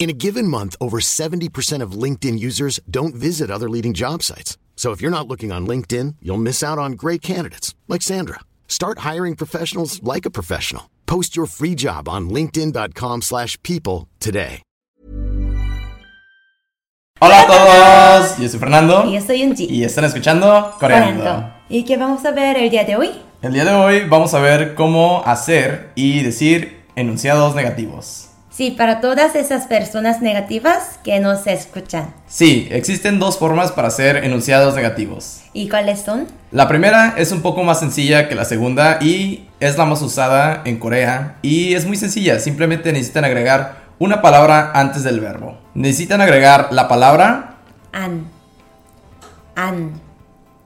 In a given month, over 70% of LinkedIn users don't visit other leading job sites. So if you're not looking on LinkedIn, you'll miss out on great candidates like Sandra. Start hiring professionals like a professional. Post your free job on linkedin.com/people slash people today. Hola a todos, yo soy Fernando Y yo soy y están escuchando Coreando. Coreando. ¿Y qué vamos a ver el día de hoy? El día de hoy vamos a ver cómo hacer y decir enunciados negativos. Sí, para todas esas personas negativas que nos escuchan. Sí, existen dos formas para hacer enunciados negativos. ¿Y cuáles son? La primera es un poco más sencilla que la segunda y es la más usada en Corea y es muy sencilla, simplemente necesitan agregar una palabra antes del verbo. Necesitan agregar la palabra, An. An.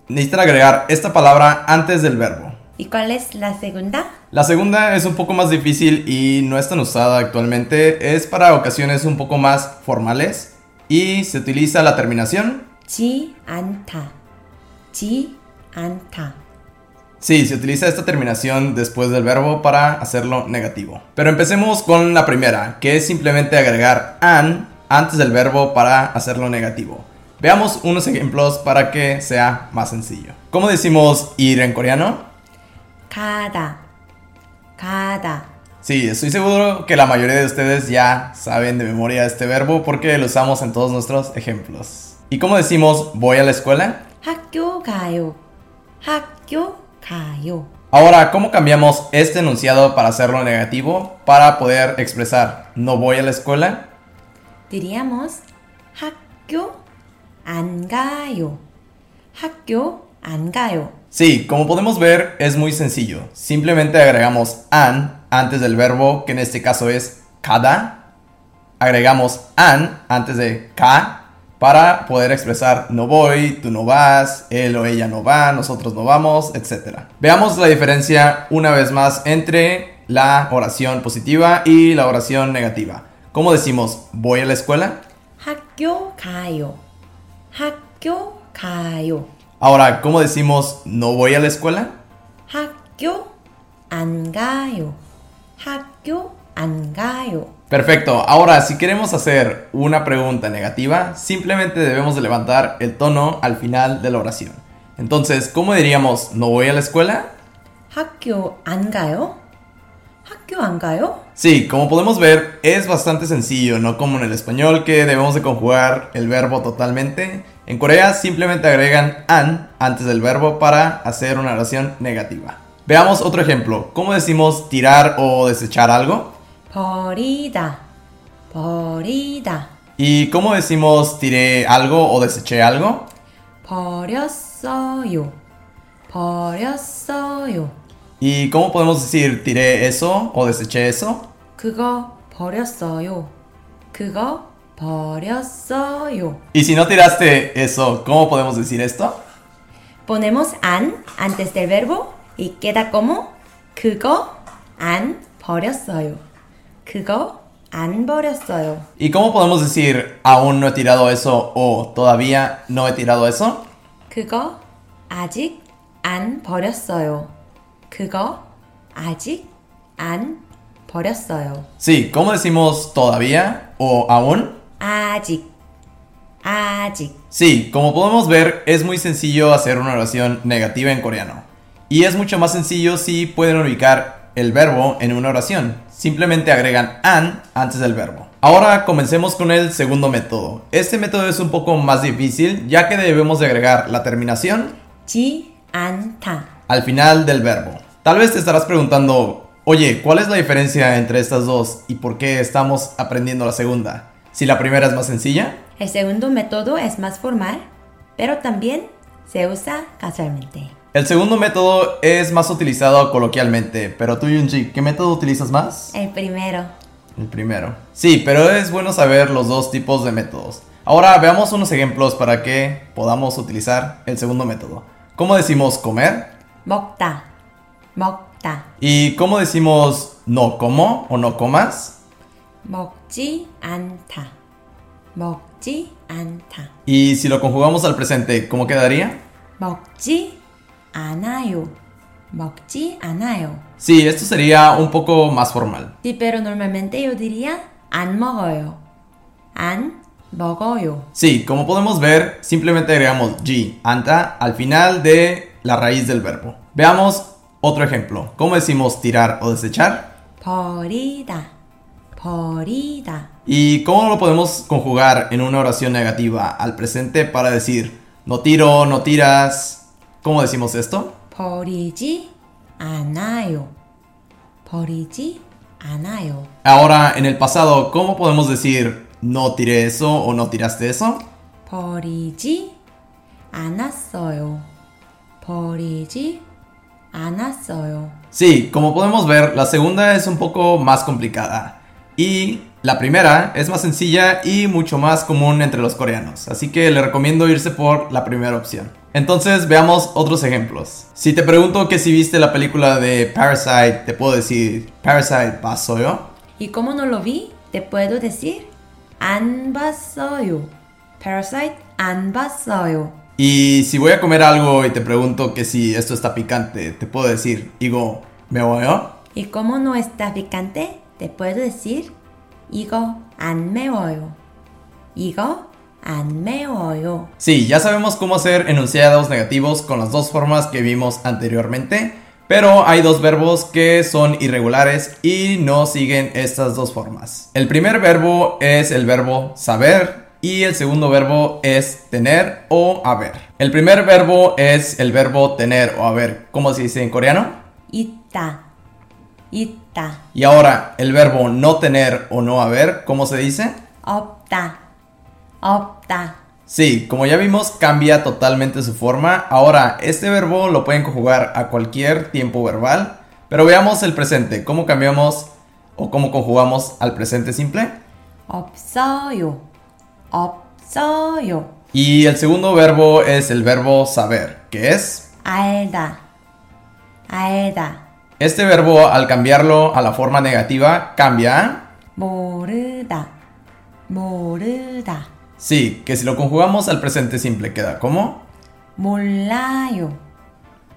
necesitan agregar esta palabra antes del verbo. ¿Y cuál es la segunda? La segunda es un poco más difícil y no es tan usada actualmente. Es para ocasiones un poco más formales y se utiliza la terminación ji anta. Ji anta. Sí, se utiliza esta terminación después del verbo para hacerlo negativo. Pero empecemos con la primera, que es simplemente agregar an antes del verbo para hacerlo negativo. Veamos unos ejemplos para que sea más sencillo. ¿Cómo decimos ir en coreano? 가다. 가다. Sí, estoy seguro que la mayoría de ustedes ya saben de memoria este verbo porque lo usamos en todos nuestros ejemplos. ¿Y cómo decimos voy a la escuela? 학교 가요. 학교 가요. Ahora, ¿cómo cambiamos este enunciado para hacerlo negativo para poder expresar no voy a la escuela? diríamos 학교 안 가요. 학교 안 가요. Sí, como podemos ver es muy sencillo. Simplemente agregamos an antes del verbo que en este caso es cada. Agregamos an antes de ka para poder expresar no voy, tú no vas, él o ella no va, nosotros no vamos, etc. Veamos la diferencia una vez más entre la oración positiva y la oración negativa. ¿Cómo decimos voy a la escuela? 학교 가요. 학교 가요. Ahora, ¿cómo decimos no voy a la escuela? 학교 안 가요. 학교 안 가요. Perfecto, ahora si queremos hacer una pregunta negativa, simplemente debemos de levantar el tono al final de la oración. Entonces, ¿cómo diríamos no voy a la escuela? 학교 안 가요? 학교 안 가요? Sí, como podemos ver, es bastante sencillo, no como en el español que debemos de conjugar el verbo totalmente. En Corea simplemente agregan an antes del verbo para hacer una oración negativa. Veamos otro ejemplo. ¿Cómo decimos tirar o desechar algo? 버리다. 버리다. ¿Y cómo decimos tiré algo o deseché algo? 버렸어요. 버렸어요. ¿Y cómo podemos decir tiré eso o deseché eso? 그거 버렸어요. 그거 버렸어요. Y si no tiraste eso, ¿cómo podemos decir esto? Ponemos an antes del verbo y queda como 그거 안 버렸어요. 그거 안 버렸어요. ¿Y cómo podemos decir aún no he tirado eso o todavía no he tirado eso? 그거 아직 안 버렸어요. 그거 아직 안 버렸어요. Sí, ¿cómo decimos todavía o aún? 아직 아직 Sí, como podemos ver, es muy sencillo hacer una oración negativa en coreano. Y es mucho más sencillo si pueden ubicar el verbo en una oración. Simplemente agregan an antes del verbo. Ahora comencemos con el segundo método. Este método es un poco más difícil ya que debemos de agregar la terminación 지 않다. al final del verbo. Tal vez te estarás preguntando, oye, ¿cuál es la diferencia entre estas dos y por qué estamos aprendiendo la segunda? Si la primera es más sencilla. El segundo método es más formal, pero también se usa casualmente. El segundo método es más utilizado coloquialmente, pero tú Yunji, ¿qué método utilizas más? El primero. El primero. Sí, pero es bueno saber los dos tipos de métodos. Ahora veamos unos ejemplos para que podamos utilizar el segundo método. ¿Cómo decimos comer? 먹다, 먹다. ¿Y cómo decimos no como o no comas? 먹지 않다, 먹지 않다. Y si lo conjugamos al presente, ¿cómo quedaría? 먹지 않아요, 먹지 않아요. Sí, esto sería un poco más formal. Sí, pero normalmente yo diría 안 먹어요, 안 먹어요. Sí, como podemos ver, simplemente agregamos G, anta, al final de la raíz del verbo. Veamos otro ejemplo. ¿Cómo decimos tirar o desechar? 버리다, 버리다. ¿Y cómo lo podemos conjugar en una oración negativa al presente para decir no tiro, no tiras? ¿Cómo decimos esto? 버리지 않아요, 버리지 않아요. Ahora, en el pasado, ¿cómo podemos decir no tiré eso o no tiraste eso? 버리지 않았어요. 버리지 않았어요. Sí, como podemos ver, la segunda es un poco más complicada. Y la primera es más sencilla y mucho más común entre los coreanos. Así que le recomiendo irse por la primera opción. Entonces veamos otros ejemplos. Si te pregunto que si viste la película de Parasite, te puedo decir Parasite yo. Y como no lo vi, te puedo decir 안 봤어요. Parasite 안 봤어요. Y si voy a comer algo y te pregunto que si esto está picante, te puedo decir, digo, ¿me voy? Oh? Y como no está picante, te puedo decir, digo, an me voy. Oh? Digo, an me voy. Oh? Sí, ya sabemos cómo hacer enunciados negativos con las dos formas que vimos anteriormente. Pero hay dos verbos que son irregulares y no siguen estas dos formas. El primer verbo es el verbo saber y el segundo verbo es tener o haber. El primer verbo es el verbo tener o haber. ¿Cómo se dice en coreano? 있다. 있다. Y ahora, el verbo no tener o no haber, ¿cómo se dice? 없다. 없다. Sí, como ya vimos, cambia totalmente su forma. Ahora, este verbo lo pueden conjugar a cualquier tiempo verbal. Pero veamos el presente. ¿Cómo cambiamos o cómo conjugamos al presente simple? 없어요. 없어요. Y el segundo verbo es el verbo saber, que es 알다. 알다. Este verbo al cambiarlo a la forma negativa cambia a 모르다. 모르다. Sí, que si lo conjugamos al presente simple queda como 몰라요.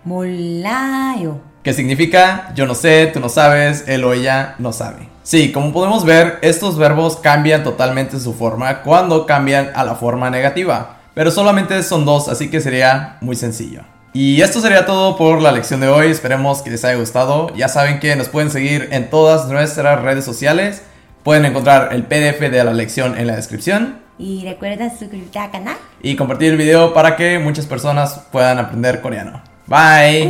몰라요. que significa yo no sé, tú no sabes, él o ella no sabe. Sí, como podemos ver, estos verbos cambian totalmente su forma cuando cambian a la forma negativa, pero solamente son dos, así que sería muy sencillo. Y esto sería todo por la lección de hoy, esperemos que les haya gustado. Ya saben que nos pueden seguir en todas nuestras redes sociales, pueden encontrar el PDF de la lección en la descripción. Y recuerda suscribirte al canal. Y compartir el video para que muchas personas puedan aprender coreano. Bye.